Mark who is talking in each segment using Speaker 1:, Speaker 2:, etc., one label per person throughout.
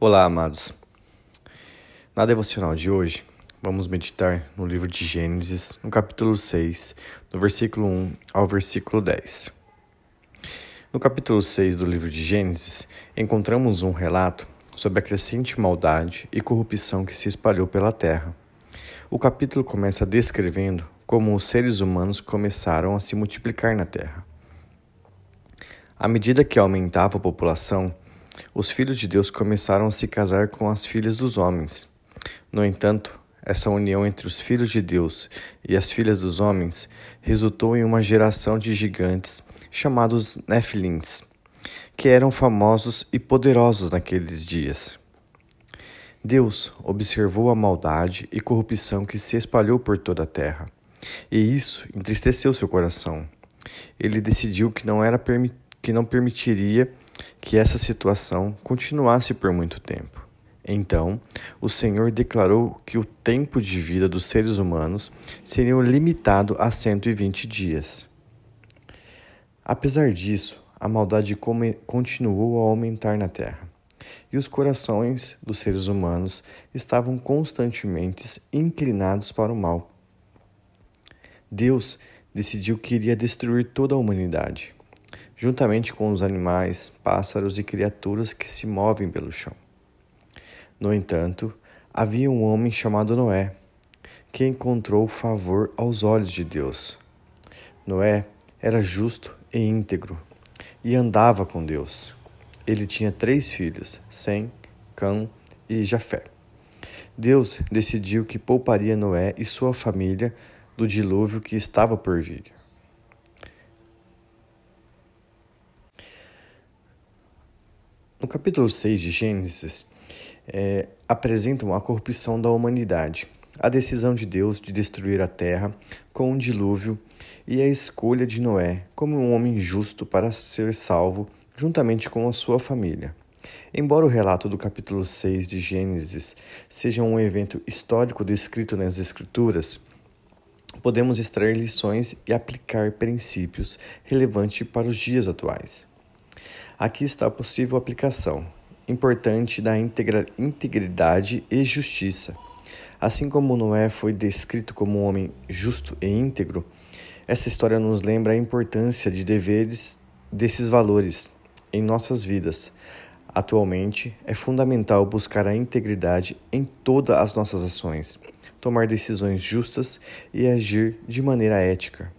Speaker 1: Olá, amados. Na devocional de hoje, vamos meditar no livro de Gênesis, no capítulo 6, do versículo 1 ao versículo 10. No capítulo 6 do livro de Gênesis, encontramos um relato sobre a crescente maldade e corrupção que se espalhou pela terra. O capítulo começa descrevendo como os seres humanos começaram a se multiplicar na terra. À medida que aumentava a população, os filhos de Deus começaram a se casar com as filhas dos homens. No entanto, essa união entre os filhos de Deus e as filhas dos homens resultou em uma geração de gigantes chamados Nefilins, que eram famosos e poderosos naqueles dias. Deus observou a maldade e corrupção que se espalhou por toda a terra, e isso entristeceu seu coração. Ele decidiu que não era que não permitiria que essa situação continuasse por muito tempo. Então, o Senhor declarou que o tempo de vida dos seres humanos seria limitado a 120 dias. Apesar disso, a maldade continuou a aumentar na terra, e os corações dos seres humanos estavam constantemente inclinados para o mal. Deus decidiu que iria destruir toda a humanidade juntamente com os animais, pássaros e criaturas que se movem pelo chão. No entanto, havia um homem chamado Noé, que encontrou favor aos olhos de Deus. Noé era justo e íntegro e andava com Deus. Ele tinha três filhos, Sem, Cã e Jafé. Deus decidiu que pouparia Noé e sua família do dilúvio que estava por vir. No capítulo 6 de Gênesis, é, apresentam a corrupção da humanidade, a decisão de Deus de destruir a terra com um dilúvio e a escolha de Noé como um homem justo para ser salvo juntamente com a sua família. Embora o relato do capítulo 6 de Gênesis seja um evento histórico descrito nas Escrituras, podemos extrair lições e aplicar princípios relevantes para os dias atuais. Aqui está a possível aplicação importante da integridade e justiça. Assim como Noé foi descrito como um homem justo e íntegro, essa história nos lembra a importância de deveres desses valores em nossas vidas. Atualmente, é fundamental buscar a integridade em todas as nossas ações, tomar decisões justas e agir de maneira ética.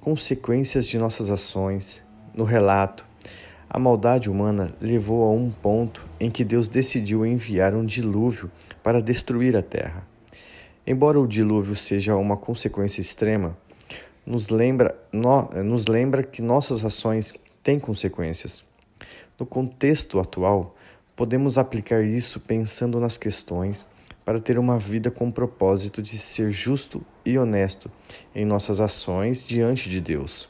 Speaker 1: Consequências de nossas ações, no relato, a maldade humana levou a um ponto em que Deus decidiu enviar um dilúvio para destruir a terra. Embora o dilúvio seja uma consequência extrema, nos lembra, no, nos lembra que nossas ações têm consequências. No contexto atual, podemos aplicar isso pensando nas questões para ter uma vida com o propósito de ser justo e honesto em nossas ações diante de Deus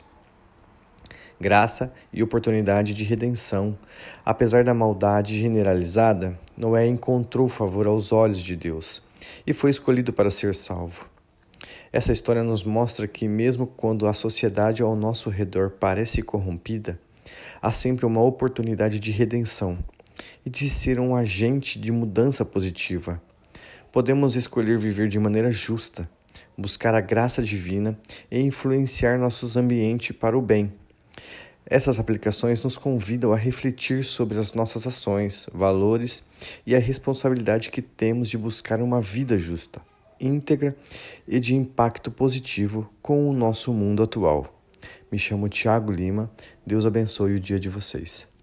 Speaker 1: graça e oportunidade de redenção. Apesar da maldade generalizada, Noé encontrou favor aos olhos de Deus e foi escolhido para ser salvo. Essa história nos mostra que, mesmo quando a sociedade ao nosso redor parece corrompida, há sempre uma oportunidade de redenção e de ser um agente de mudança positiva. Podemos escolher viver de maneira justa, buscar a graça divina e influenciar nossos ambientes para o bem. Essas aplicações nos convidam a refletir sobre as nossas ações, valores e a responsabilidade que temos de buscar uma vida justa, íntegra e de impacto positivo com o nosso mundo atual. Me chamo Tiago Lima, Deus abençoe o dia de vocês.